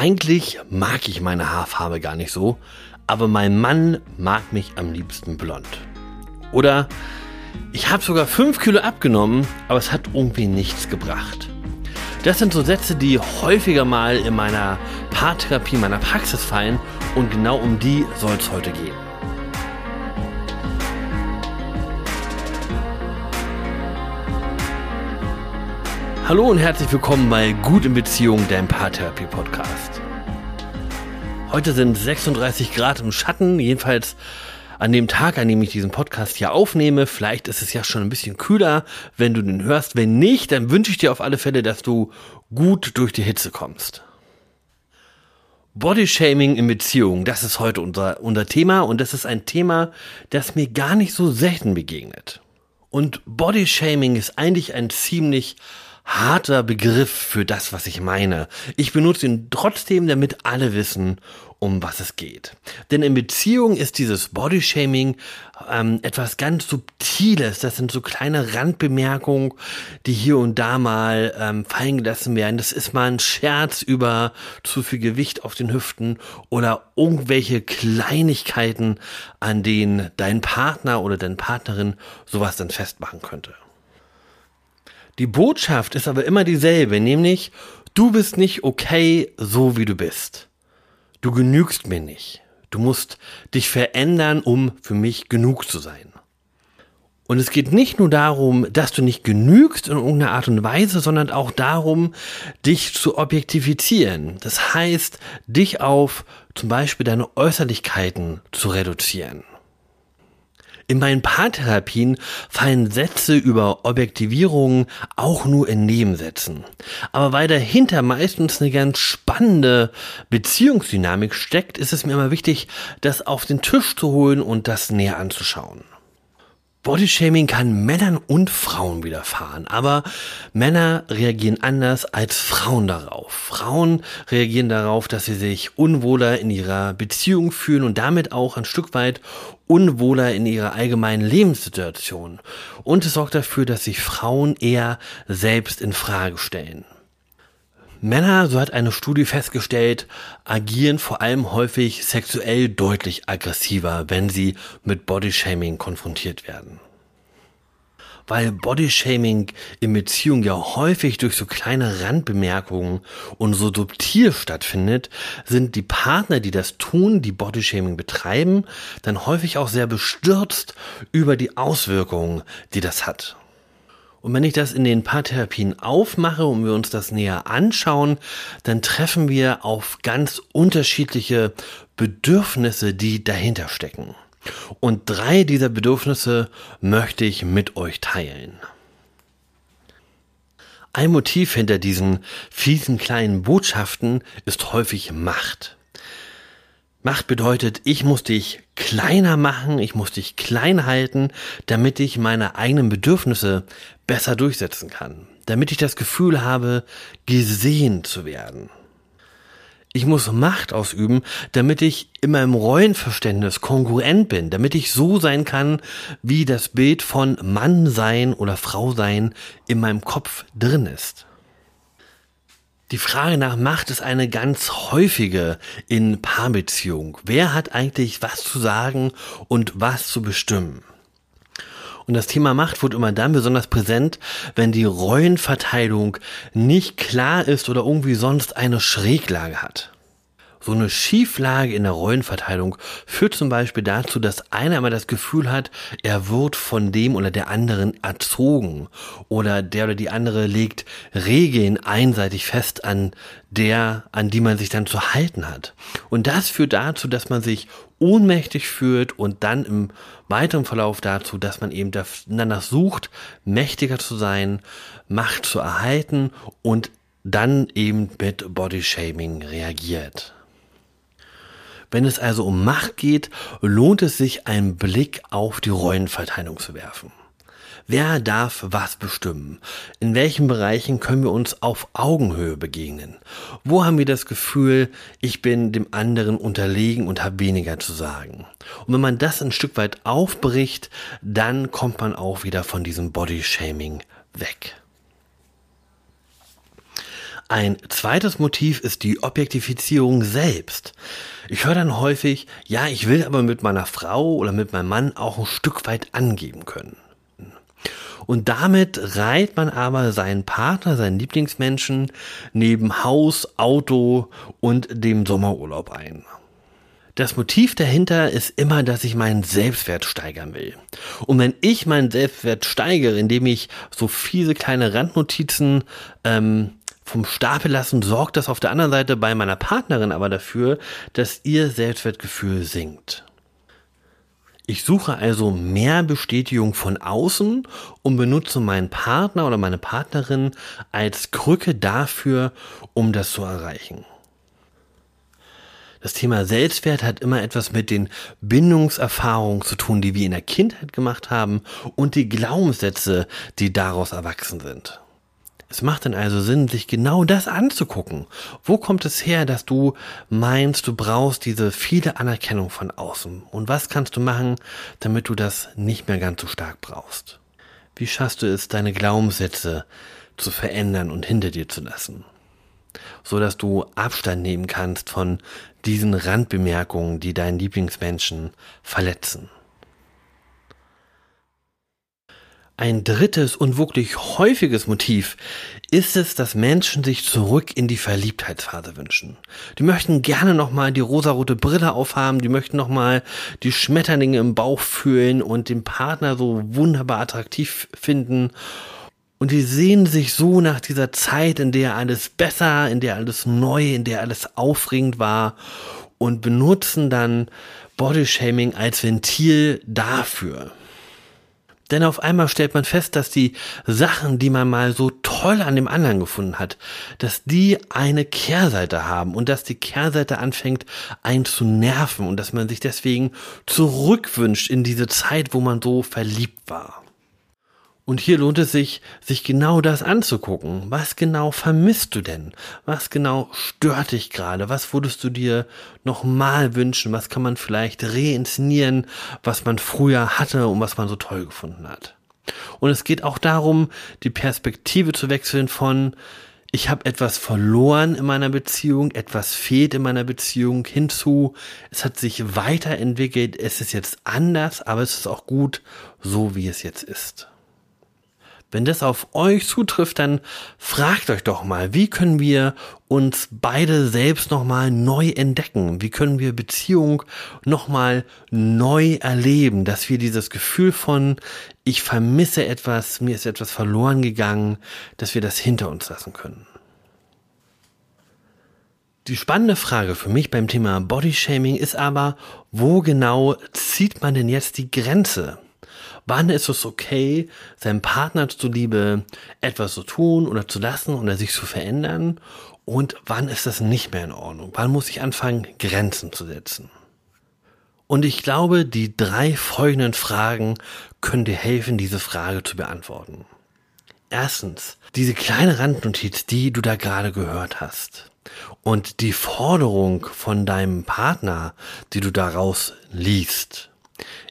Eigentlich mag ich meine Haarfarbe gar nicht so, aber mein Mann mag mich am liebsten blond. Oder ich habe sogar 5 Kilo abgenommen, aber es hat irgendwie nichts gebracht. Das sind so Sätze, die häufiger mal in meiner Paartherapie, meiner Praxis fallen und genau um die soll es heute gehen. Hallo und herzlich willkommen bei Gut in Beziehung, dein Paartherapie-Podcast. Heute sind 36 Grad im Schatten, jedenfalls an dem Tag, an dem ich diesen Podcast hier aufnehme. Vielleicht ist es ja schon ein bisschen kühler, wenn du den hörst. Wenn nicht, dann wünsche ich dir auf alle Fälle, dass du gut durch die Hitze kommst. Bodyshaming in Beziehungen, das ist heute unser, unser Thema und das ist ein Thema, das mir gar nicht so selten begegnet. Und Bodyshaming ist eigentlich ein ziemlich harter Begriff für das, was ich meine. Ich benutze ihn trotzdem, damit alle wissen, um was es geht. Denn in Beziehung ist dieses Bodyshaming ähm, etwas ganz Subtiles. Das sind so kleine Randbemerkungen, die hier und da mal ähm, fallen gelassen werden. Das ist mal ein Scherz über zu viel Gewicht auf den Hüften oder irgendwelche Kleinigkeiten, an denen dein Partner oder deine Partnerin sowas dann festmachen könnte. Die Botschaft ist aber immer dieselbe, nämlich du bist nicht okay, so wie du bist. Du genügst mir nicht. Du musst dich verändern, um für mich genug zu sein. Und es geht nicht nur darum, dass du nicht genügst in irgendeiner Art und Weise, sondern auch darum, dich zu objektifizieren. Das heißt, dich auf zum Beispiel deine Äußerlichkeiten zu reduzieren. In meinen Paartherapien fallen Sätze über Objektivierung auch nur in Nebensätzen. Aber weil dahinter meistens eine ganz spannende Beziehungsdynamik steckt, ist es mir immer wichtig, das auf den Tisch zu holen und das näher anzuschauen. Bodyshaming kann Männern und Frauen widerfahren, aber Männer reagieren anders als Frauen darauf. Frauen reagieren darauf, dass sie sich unwohler in ihrer Beziehung fühlen und damit auch ein Stück weit unwohler in ihrer allgemeinen Lebenssituation. Und es sorgt dafür, dass sich Frauen eher selbst in Frage stellen. Männer, so hat eine Studie festgestellt, agieren vor allem häufig sexuell deutlich aggressiver, wenn sie mit Bodyshaming konfrontiert werden. Weil Bodyshaming in Beziehungen ja häufig durch so kleine Randbemerkungen und so subtil stattfindet, sind die Partner, die das tun, die Bodyshaming betreiben, dann häufig auch sehr bestürzt über die Auswirkungen, die das hat. Und wenn ich das in den Paartherapien aufmache und wir uns das näher anschauen, dann treffen wir auf ganz unterschiedliche Bedürfnisse, die dahinter stecken. Und drei dieser Bedürfnisse möchte ich mit euch teilen. Ein Motiv hinter diesen fiesen kleinen Botschaften ist häufig Macht. Macht bedeutet, ich muss dich kleiner machen, ich muss dich klein halten, damit ich meine eigenen Bedürfnisse besser durchsetzen kann, damit ich das Gefühl habe, gesehen zu werden. Ich muss Macht ausüben, damit ich in meinem Rollenverständnis kongruent bin, damit ich so sein kann, wie das Bild von Mann sein oder Frau sein in meinem Kopf drin ist. Die Frage nach Macht ist eine ganz häufige in Paarbeziehung. Wer hat eigentlich was zu sagen und was zu bestimmen? Und das Thema Macht wird immer dann besonders präsent, wenn die Rollenverteilung nicht klar ist oder irgendwie sonst eine Schräglage hat. So eine Schieflage in der Rollenverteilung führt zum Beispiel dazu, dass einer immer das Gefühl hat, er wird von dem oder der anderen erzogen oder der oder die andere legt Regeln einseitig fest an der, an die man sich dann zu halten hat. Und das führt dazu, dass man sich ohnmächtig fühlt und dann im weiteren Verlauf dazu, dass man eben danach sucht, mächtiger zu sein, Macht zu erhalten und dann eben mit Bodyshaming reagiert. Wenn es also um Macht geht, lohnt es sich, einen Blick auf die Rollenverteilung zu werfen. Wer darf was bestimmen? In welchen Bereichen können wir uns auf Augenhöhe begegnen? Wo haben wir das Gefühl, ich bin dem anderen unterlegen und habe weniger zu sagen? Und wenn man das ein Stück weit aufbricht, dann kommt man auch wieder von diesem Bodyshaming weg. Ein zweites Motiv ist die Objektifizierung selbst. Ich höre dann häufig, ja, ich will aber mit meiner Frau oder mit meinem Mann auch ein Stück weit angeben können. Und damit reiht man aber seinen Partner, seinen Lieblingsmenschen neben Haus, Auto und dem Sommerurlaub ein. Das Motiv dahinter ist immer, dass ich meinen Selbstwert steigern will. Und wenn ich meinen Selbstwert steigere, indem ich so fiese kleine Randnotizen ähm, vom Stapel lassen, sorgt das auf der anderen Seite bei meiner Partnerin aber dafür, dass ihr Selbstwertgefühl sinkt. Ich suche also mehr Bestätigung von außen und benutze meinen Partner oder meine Partnerin als Krücke dafür, um das zu erreichen. Das Thema Selbstwert hat immer etwas mit den Bindungserfahrungen zu tun, die wir in der Kindheit gemacht haben und die Glaubenssätze, die daraus erwachsen sind. Es macht dann also Sinn, sich genau das anzugucken. Wo kommt es her, dass du meinst, du brauchst diese viele Anerkennung von außen? Und was kannst du machen, damit du das nicht mehr ganz so stark brauchst? Wie schaffst du es, deine Glaubenssätze zu verändern und hinter dir zu lassen? So dass du Abstand nehmen kannst von diesen Randbemerkungen, die deinen Lieblingsmenschen verletzen. Ein drittes und wirklich häufiges Motiv ist es, dass Menschen sich zurück in die Verliebtheitsphase wünschen. Die möchten gerne nochmal die rosarote Brille aufhaben, die möchten nochmal die Schmetterlinge im Bauch fühlen und den Partner so wunderbar attraktiv finden. Und die sehen sich so nach dieser Zeit, in der alles besser, in der alles neu, in der alles aufregend war und benutzen dann Bodyshaming als Ventil dafür. Denn auf einmal stellt man fest, dass die Sachen, die man mal so toll an dem anderen gefunden hat, dass die eine Kehrseite haben und dass die Kehrseite anfängt, einen zu nerven und dass man sich deswegen zurückwünscht in diese Zeit, wo man so verliebt war. Und hier lohnt es sich, sich genau das anzugucken. Was genau vermisst du denn? Was genau stört dich gerade? Was würdest du dir nochmal wünschen? Was kann man vielleicht reinszenieren, was man früher hatte und was man so toll gefunden hat? Und es geht auch darum, die Perspektive zu wechseln von ich habe etwas verloren in meiner Beziehung, etwas fehlt in meiner Beziehung hinzu, es hat sich weiterentwickelt, es ist jetzt anders, aber es ist auch gut, so wie es jetzt ist. Wenn das auf euch zutrifft, dann fragt euch doch mal, wie können wir uns beide selbst nochmal neu entdecken? Wie können wir Beziehung nochmal neu erleben? Dass wir dieses Gefühl von, ich vermisse etwas, mir ist etwas verloren gegangen, dass wir das hinter uns lassen können. Die spannende Frage für mich beim Thema Bodyshaming ist aber, wo genau zieht man denn jetzt die Grenze? Wann ist es okay, seinem Partner zuliebe etwas zu tun oder zu lassen oder sich zu verändern? Und wann ist das nicht mehr in Ordnung? Wann muss ich anfangen, Grenzen zu setzen? Und ich glaube, die drei folgenden Fragen können dir helfen, diese Frage zu beantworten. Erstens, diese kleine Randnotiz, die du da gerade gehört hast. Und die Forderung von deinem Partner, die du daraus liest.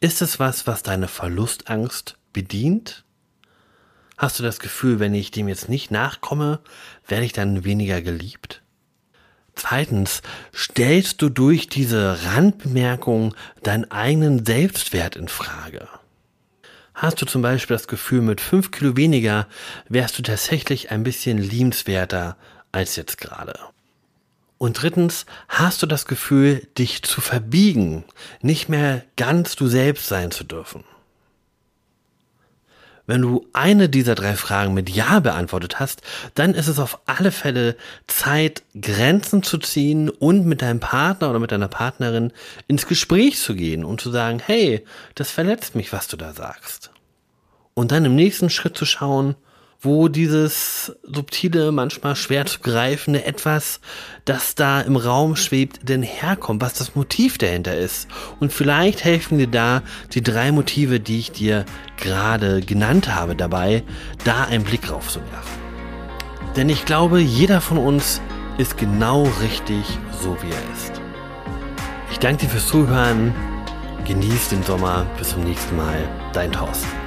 Ist es was, was deine Verlustangst bedient? Hast du das Gefühl, wenn ich dem jetzt nicht nachkomme, werde ich dann weniger geliebt? Zweitens, stellst du durch diese Randbemerkung deinen eigenen Selbstwert in Frage? Hast du zum Beispiel das Gefühl, mit fünf Kilo weniger wärst du tatsächlich ein bisschen liebenswerter als jetzt gerade? Und drittens, hast du das Gefühl, dich zu verbiegen, nicht mehr ganz du selbst sein zu dürfen? Wenn du eine dieser drei Fragen mit Ja beantwortet hast, dann ist es auf alle Fälle Zeit, Grenzen zu ziehen und mit deinem Partner oder mit deiner Partnerin ins Gespräch zu gehen und zu sagen, hey, das verletzt mich, was du da sagst. Und dann im nächsten Schritt zu schauen, wo dieses subtile, manchmal schwer zu greifende etwas, das da im Raum schwebt, denn herkommt, was das Motiv dahinter ist. Und vielleicht helfen dir da die drei Motive, die ich dir gerade genannt habe, dabei, da einen Blick drauf zu werfen. Denn ich glaube, jeder von uns ist genau richtig, so wie er ist. Ich danke dir fürs Zuhören. Genieß den Sommer. Bis zum nächsten Mal. Dein Thorsten.